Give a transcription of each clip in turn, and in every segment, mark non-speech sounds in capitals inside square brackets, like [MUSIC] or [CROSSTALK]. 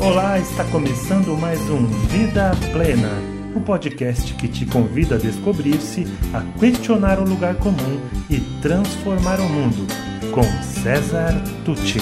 Olá, está começando mais um Vida Plena, o um podcast que te convida a descobrir-se, a questionar o lugar comum e transformar o mundo, com César Tucci.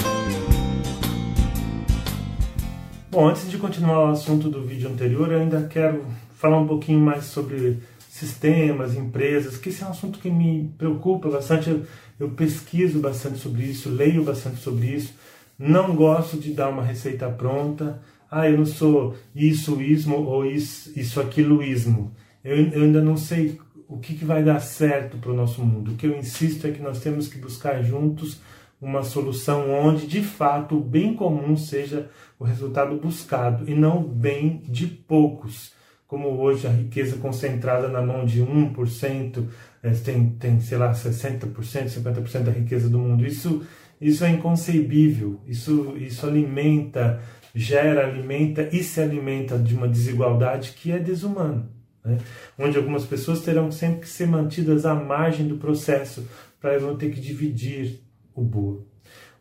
Bom, antes de continuar o assunto do vídeo anterior, eu ainda quero falar um pouquinho mais sobre sistemas, empresas, que esse é um assunto que me preocupa bastante. Eu, eu pesquiso bastante sobre isso, leio bastante sobre isso não gosto de dar uma receita pronta. Ah, eu não sou isso, ismo ou isso, isso aquiloísmo. Eu, eu ainda não sei o que, que vai dar certo para o nosso mundo. O que eu insisto é que nós temos que buscar juntos uma solução onde, de fato, o bem comum seja o resultado buscado e não o bem de poucos. Como hoje a riqueza concentrada na mão de 1%, é, tem, tem sei lá, 60%, 50% da riqueza do mundo. Isso isso é inconcebível, isso, isso alimenta, gera, alimenta e se alimenta de uma desigualdade que é desumana. Né? Onde algumas pessoas terão sempre que ser mantidas à margem do processo para não ter que dividir o bolo.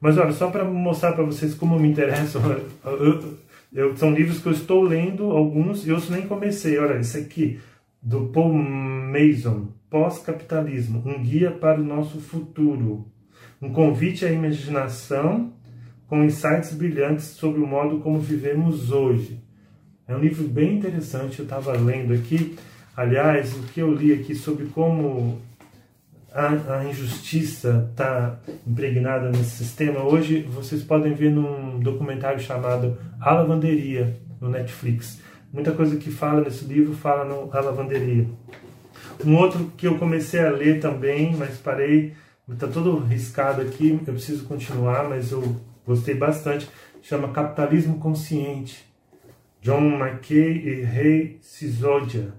Mas olha, só para mostrar para vocês como me interessam, [LAUGHS] eu, eu, são livros que eu estou lendo, alguns, e eu nem comecei. Olha, esse aqui, do Paul Mason, Pós-Capitalismo, um guia para o nosso futuro. Um convite à imaginação com insights brilhantes sobre o modo como vivemos hoje. É um livro bem interessante, eu estava lendo aqui. Aliás, o que eu li aqui sobre como a, a injustiça está impregnada nesse sistema, hoje vocês podem ver num documentário chamado A Lavanderia, no Netflix. Muita coisa que fala nesse livro fala no A Lavanderia. Um outro que eu comecei a ler também, mas parei, Está todo riscado aqui, eu preciso continuar, mas eu gostei bastante. Chama Capitalismo Consciente. John McKay e Ray Sisodia.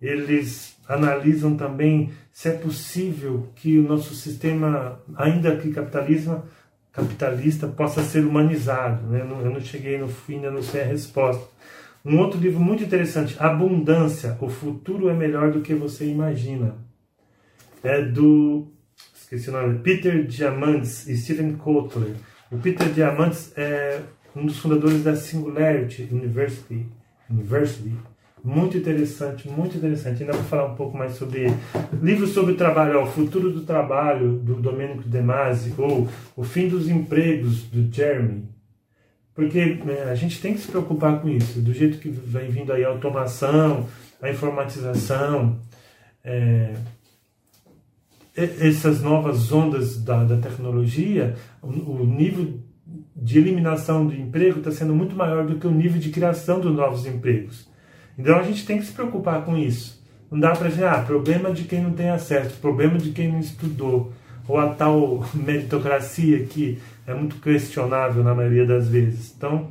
Eles analisam também se é possível que o nosso sistema, ainda que capitalismo, capitalista, possa ser humanizado. Né? Eu, não, cheguei no fim, ainda não sei a resposta. Um outro livro muito interessante, Abundância, o futuro é melhor do que você imagina. É do esqueci o nome, Peter Diamandis e Stephen Kotler. O Peter Diamandis é um dos fundadores da Singularity University. University. Muito interessante, muito interessante. Ainda vou falar um pouco mais sobre ele. Livro sobre trabalho, ó, O Futuro do Trabalho, do Domenico De Masi, ou O Fim dos Empregos, do Jeremy. Porque né, a gente tem que se preocupar com isso, do jeito que vem vindo aí a automação, a informatização, é, essas novas ondas da, da tecnologia, o, o, nível de eliminação do emprego está sendo muito maior do que o nível de criação dos novos empregos. Então a gente tem que se preocupar com isso. Não dá para dizer, ah, problema de quem não tem acesso, problema de quem não estudou, ou a tal [LAUGHS] meritocracia que é muito questionável na maioria das vezes. Então,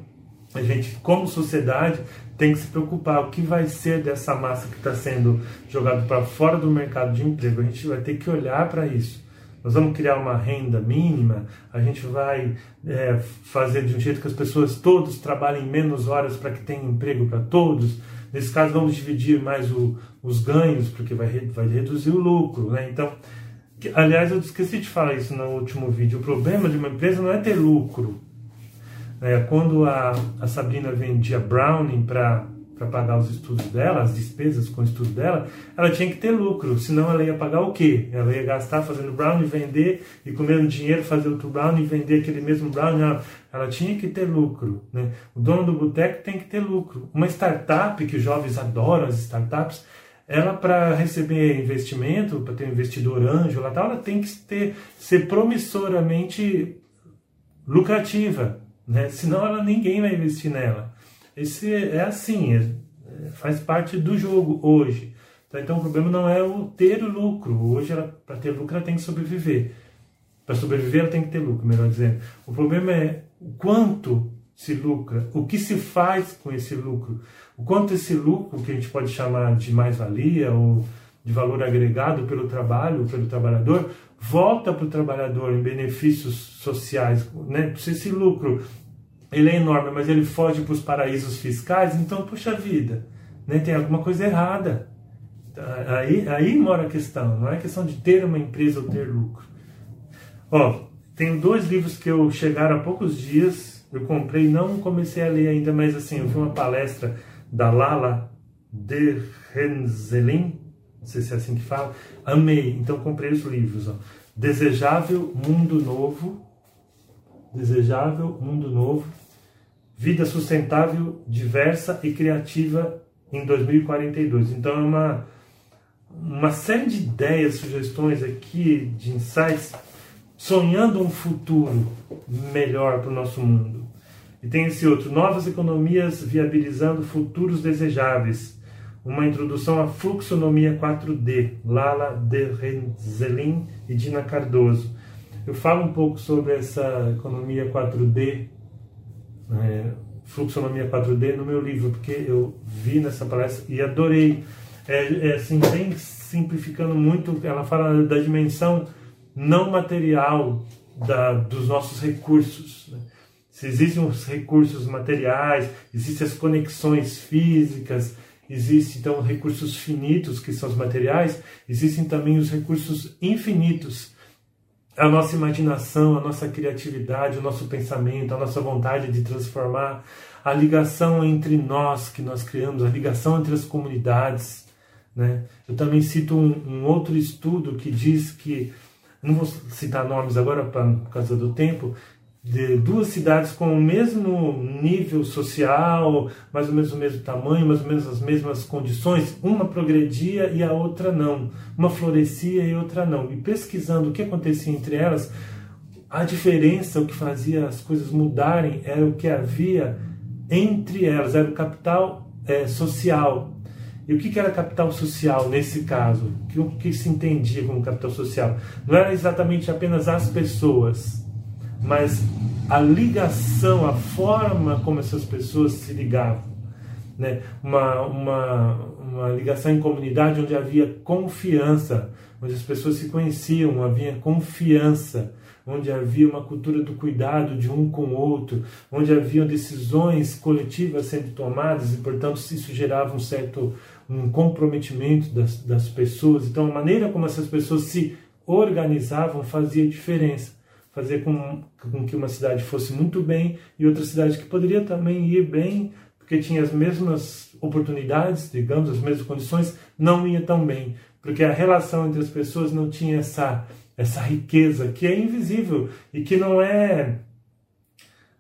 a gente, como sociedade, tem que se preocupar o que vai ser dessa massa que está sendo jogada para fora do mercado de emprego. A gente vai ter que olhar para isso. Nós vamos criar uma renda mínima, a gente vai é, fazer de um jeito que as pessoas todos trabalhem menos horas para que tenha emprego para todos. Nesse caso, vamos dividir mais o, os ganhos, porque vai, vai reduzir o lucro. Né? Então, aliás, eu esqueci de falar isso no último vídeo. O problema de uma empresa não é ter lucro, é, quando a, a Sabrina vendia Browning para pagar os estudos dela, as despesas com o estudo dela, ela tinha que ter lucro, senão ela ia pagar o quê? Ela ia gastar fazendo brownie, vender e com dinheiro fazer outro brownie e vender aquele mesmo brownie. Ela, ela tinha que ter lucro. Né? O dono do boteco tem que ter lucro. Uma startup, que os jovens adoram as startups, ela para receber investimento, para ter um investidor anjo, lá, ela tem que ter, ser promissoramente lucrativa né? senão ela, ninguém vai investir nela. Esse é assim, é, faz parte do jogo hoje. Tá? Então o problema não é o ter o lucro. Hoje, para ter lucro, ela tem que sobreviver. Para sobreviver, ela tem que ter lucro, melhor dizendo. O problema é o quanto se lucra, o que se faz com esse lucro, o quanto esse lucro, que a gente pode chamar de mais-valia ou de valor agregado pelo trabalho, pelo trabalhador, volta para o trabalhador em benefícios sociais. Né? Se esse lucro ele é enorme, mas ele foge para os paraísos fiscais, então, puxa vida, né? tem alguma coisa errada. Aí, aí mora a questão, não é questão de ter uma empresa ou ter lucro. Ó, tenho dois livros que eu chegaram há poucos dias, Eu comprei, não comecei a ler ainda, mas assim, eu vi uma palestra da Lala de Renzelin, não sei se é assim que fala, amei, então comprei os livros. Ó. Desejável Mundo Novo, Desejável Mundo Novo, Vida Sustentável, Diversa e Criativa em 2042. Então é uma, uma série de ideias, sugestões aqui, de insights, sonhando um futuro melhor para o nosso mundo. E tem esse outro, Novas Economias Viabilizando Futuros Desejáveis, uma introdução à fluxonomia 4D, Lala de Renzelin e Dina Cardoso. Eu falo um pouco sobre essa economia 4D, é, fluxonomia 4D no meu livro, porque eu vi nessa palestra e adorei. É, é assim, bem simplificando muito, ela fala da dimensão não material da, dos nossos recursos. Né? Se existem os recursos materiais, existem as conexões físicas, Existem então recursos finitos, que são os materiais, existem também os recursos infinitos. A nossa imaginação, a nossa criatividade, o nosso pensamento, a nossa vontade de transformar, a ligação entre nós que nós criamos, a ligação entre as comunidades. Né? Eu também cito um, um outro estudo que diz que, não vou citar nomes agora por causa do tempo, de duas cidades com o mesmo nível social, mais ou menos o mesmo tamanho, mais ou menos as mesmas condições, uma progredia e a outra não, uma florescia e outra não. E pesquisando o que acontecia entre elas, a diferença, o que fazia as coisas mudarem, era o que havia entre elas, era o capital é, social. E o que era capital social nesse caso? O que se entendia como capital social? Não era exatamente apenas as pessoas, mas a ligação, a forma como essas pessoas se ligavam. Né? Uma, uma, uma ligação em comunidade onde havia confiança, onde as pessoas se conheciam, havia confiança, onde havia uma cultura do cuidado de um com o outro, onde haviam decisões coletivas sendo tomadas e, portanto, isso gerava um certo um comprometimento das, das pessoas. Então, a maneira como essas pessoas se organizavam fazia diferença fazer com, com que uma cidade fosse muito bem e outra cidade que poderia também ir bem, porque tinha as mesmas oportunidades, digamos, as mesmas condições, não ia tão bem, porque a relação entre as pessoas não tinha essa, essa riqueza que é invisível e que não é.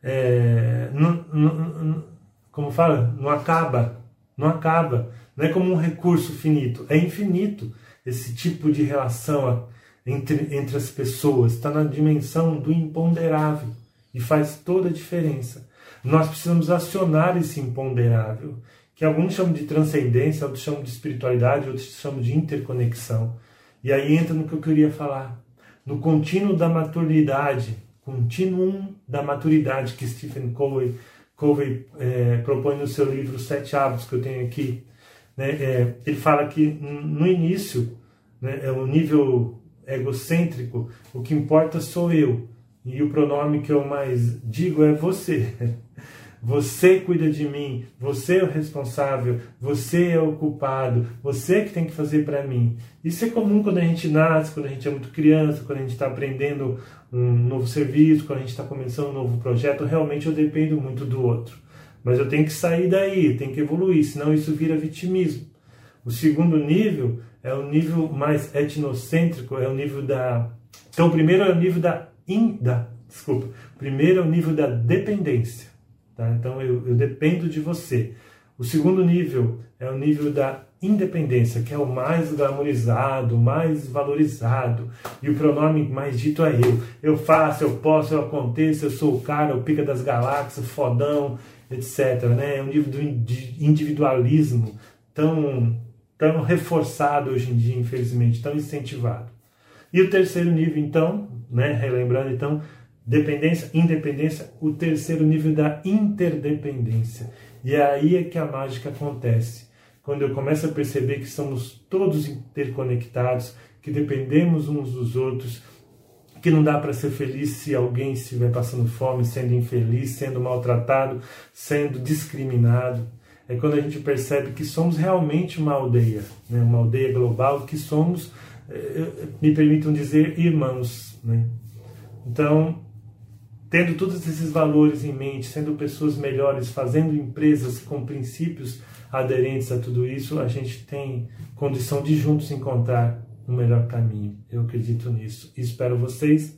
é não, não, como fala? Não acaba. Não acaba. Não é como um recurso finito, é infinito esse tipo de relação entre, entre as pessoas, está na dimensão do imponderável e faz toda a diferença. Nós precisamos acionar esse imponderável, que alguns chamam de transcendência, outros chamam de espiritualidade, outros chamam de interconexão. E aí entra no que eu queria falar, no contínuo da maturidade, continuum da maturidade que Stephen Covey, Covey é, propõe no seu livro Sete Hábitos que eu tenho aqui. Né, é, ele fala que no início né, é o nível egocêntrico, o que importa sou eu. E o pronome que eu mais digo é você. [LAUGHS] Você cuida de mim, você é o responsável, você é o culpado, você que tem que fazer para mim. Isso é comum quando a gente nasce, quando a gente é muito criança, quando a gente está aprendendo um novo serviço, quando a gente está começando um novo projeto. Realmente eu dependo muito do outro. Mas eu tenho que sair daí, tenho que evoluir, senão isso vira vitimismo. O segundo nível é o nível mais etnocêntrico, é o nível da. Então, o primeiro é o nível da. In, da desculpa. O primeiro é o nível da dependência. Tá? Então, eu, eu dependo de você. O segundo nível é o nível da independência, que é o mais glamorizado, mais valorizado. E o pronome mais dito é eu. Eu faço, eu posso, eu aconteço, eu sou o cara, o pica das galáxias, fodão, etc. Né? É um nível de individualismo tão tão reforçado hoje em dia, infelizmente, tão incentivado. E o terceiro nível, então, né, relembrando, então, dependência, independência, o terceiro nível da interdependência. E é aí é que a mágica acontece. Quando eu começo a perceber que somos todos interconectados, que dependemos uns dos outros, que não dá para ser feliz se alguém estiver passando fome, sendo infeliz, sendo maltratado, sendo discriminado é quando a gente percebe que somos realmente uma aldeia, né? uma aldeia global, que somos, eh, eh, me permitam dizer, irmãos. Né? Então, tendo todos esses valores em mente, sendo pessoas melhores, fazendo empresas com princípios aderentes a tudo isso, a gente tem condição de juntos encontrar um melhor caminho. Eu acredito nisso. Espero vocês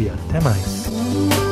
e até mais.